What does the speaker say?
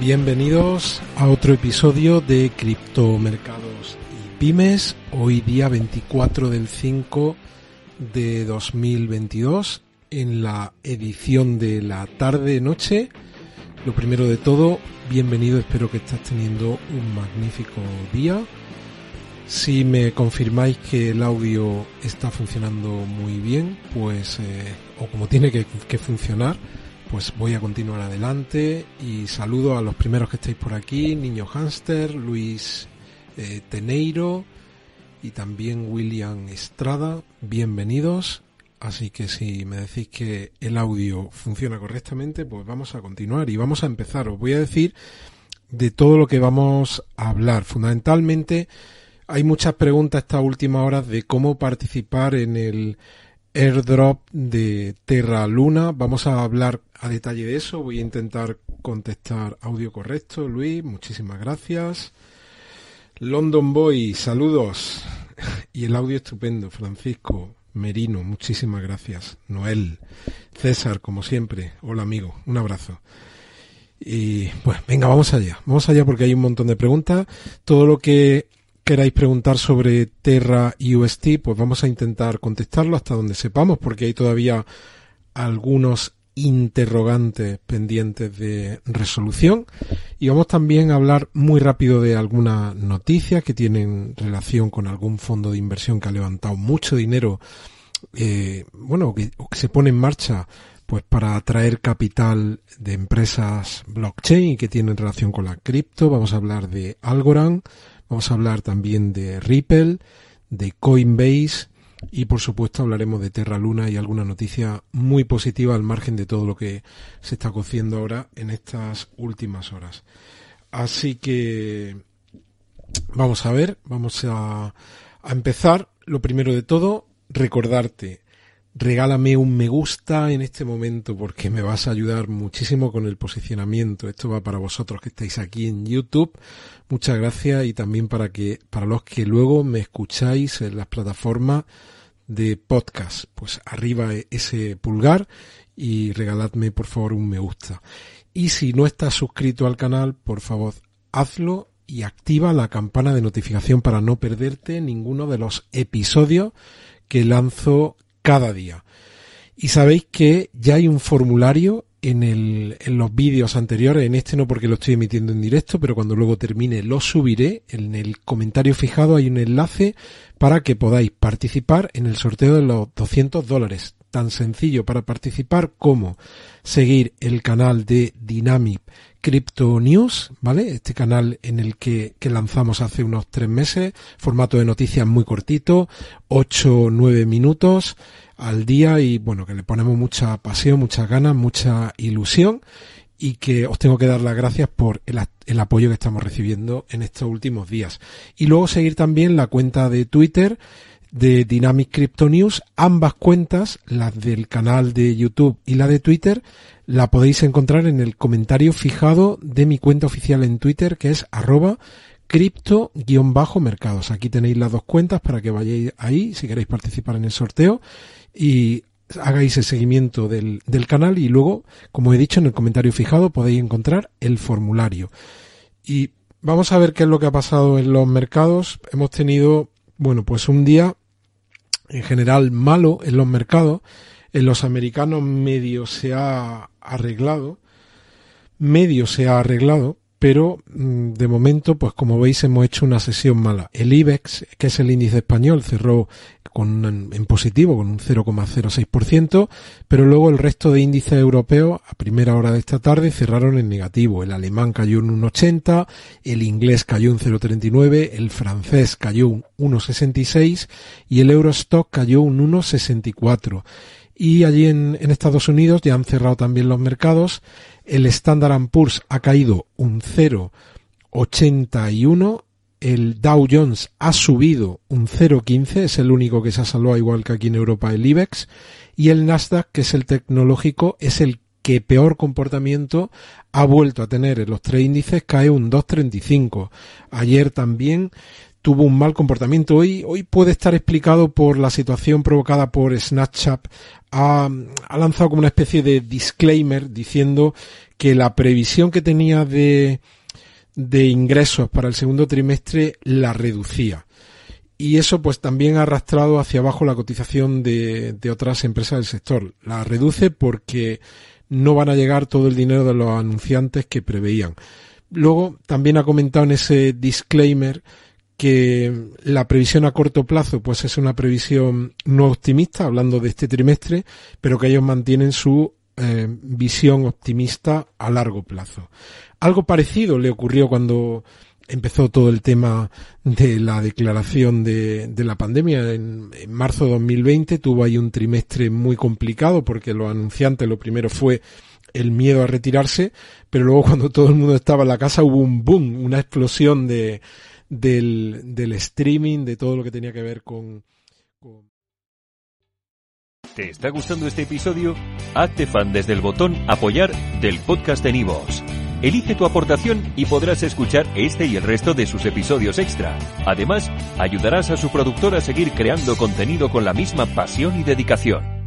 Bienvenidos a otro episodio de Criptomercados y Pymes, hoy día 24 del 5 de 2022, en la edición de la tarde-noche. Lo primero de todo, bienvenido, espero que estás teniendo un magnífico día. Si me confirmáis que el audio está funcionando muy bien, pues, eh, o como tiene que, que funcionar, pues voy a continuar adelante y saludo a los primeros que estáis por aquí, Niño Hamster, Luis eh, Teneiro y también William Estrada, bienvenidos. Así que si me decís que el audio funciona correctamente, pues vamos a continuar y vamos a empezar. Os voy a decir de todo lo que vamos a hablar. Fundamentalmente hay muchas preguntas esta última hora de cómo participar en el airdrop de Terra Luna. Vamos a hablar a detalle de eso. Voy a intentar contestar audio correcto. Luis, muchísimas gracias. London Boy, saludos. Y el audio estupendo. Francisco Merino, muchísimas gracias. Noel, César, como siempre. Hola amigo, un abrazo. Y pues venga, vamos allá. Vamos allá porque hay un montón de preguntas. Todo lo que queráis preguntar sobre Terra y UST, pues vamos a intentar contestarlo hasta donde sepamos, porque hay todavía algunos interrogantes pendientes de resolución. Y vamos también a hablar muy rápido de algunas noticias que tienen relación con algún fondo de inversión que ha levantado mucho dinero, eh, bueno, que, que se pone en marcha pues para atraer capital de empresas blockchain que tienen relación con la cripto. Vamos a hablar de Algorand, vamos a hablar también de Ripple, de Coinbase y por supuesto hablaremos de Terra Luna y alguna noticia muy positiva al margen de todo lo que se está cociendo ahora en estas últimas horas. Así que vamos a ver, vamos a, a empezar. Lo primero de todo, recordarte regálame un me gusta en este momento porque me vas a ayudar muchísimo con el posicionamiento. Esto va para vosotros que estáis aquí en YouTube. Muchas gracias y también para que para los que luego me escucháis en las plataformas de podcast. Pues arriba ese pulgar y regaladme por favor un me gusta. Y si no estás suscrito al canal, por favor, hazlo y activa la campana de notificación para no perderte ninguno de los episodios que lanzo cada día. Y sabéis que ya hay un formulario en, el, en los vídeos anteriores, en este no porque lo estoy emitiendo en directo, pero cuando luego termine lo subiré. En el comentario fijado hay un enlace para que podáis participar en el sorteo de los 200 dólares. Tan sencillo para participar como seguir el canal de Dynamic Crypto News, ¿vale? Este canal en el que, que lanzamos hace unos tres meses, formato de noticias muy cortito, 8 9 minutos al día y bueno, que le ponemos mucha pasión, muchas ganas, mucha ilusión y que os tengo que dar las gracias por el, el, apoyo que estamos recibiendo en estos últimos días. Y luego seguir también la cuenta de Twitter de Dynamic Crypto News, ambas cuentas, la del canal de YouTube y la de Twitter, la podéis encontrar en el comentario fijado de mi cuenta oficial en Twitter que es arroba cripto-mercados. Aquí tenéis las dos cuentas para que vayáis ahí si queréis participar en el sorteo y hagáis el seguimiento del, del canal y luego, como he dicho en el comentario fijado, podéis encontrar el formulario. Y vamos a ver qué es lo que ha pasado en los mercados. Hemos tenido, bueno, pues un día en general malo en los mercados en los americanos medio se ha arreglado, medio se ha arreglado, pero mm, de momento, pues como veis, hemos hecho una sesión mala. El IBEX, que es el índice español, cerró con, en positivo, con un 0,06%, pero luego el resto de índices europeos, a primera hora de esta tarde, cerraron en negativo. El alemán cayó un 1,80, el inglés cayó un 0,39, el francés cayó un 1,66 y el Eurostock cayó un 1,64. Y allí en, Estados Unidos ya han cerrado también los mercados el Standard Poor's ha caído un 0,81, el Dow Jones ha subido un 0,15, es el único que se ha salvado igual que aquí en Europa el IBEX, y el Nasdaq, que es el tecnológico, es el que peor comportamiento ha vuelto a tener en los tres índices, cae un 2,35. Ayer también tuvo un mal comportamiento. Hoy, hoy puede estar explicado por la situación provocada por Snapchat. Ha, ha, lanzado como una especie de disclaimer diciendo que la previsión que tenía de, de ingresos para el segundo trimestre la reducía. Y eso pues también ha arrastrado hacia abajo la cotización de, de otras empresas del sector. La reduce porque no van a llegar todo el dinero de los anunciantes que preveían. Luego también ha comentado en ese disclaimer que la previsión a corto plazo pues es una previsión no optimista, hablando de este trimestre, pero que ellos mantienen su eh, visión optimista a largo plazo. Algo parecido le ocurrió cuando empezó todo el tema de la declaración de, la pandemia en, en, marzo de 2020. Tuvo ahí un trimestre muy complicado porque los anunciantes lo primero fue el miedo a retirarse, pero luego cuando todo el mundo estaba en la casa hubo un boom, una explosión de, del, del streaming, de todo lo que tenía que ver con, con... ¿Te está gustando este episodio? Hazte fan desde el botón apoyar del podcast de Nivos. Elige tu aportación y podrás escuchar este y el resto de sus episodios extra. Además, ayudarás a su productor a seguir creando contenido con la misma pasión y dedicación.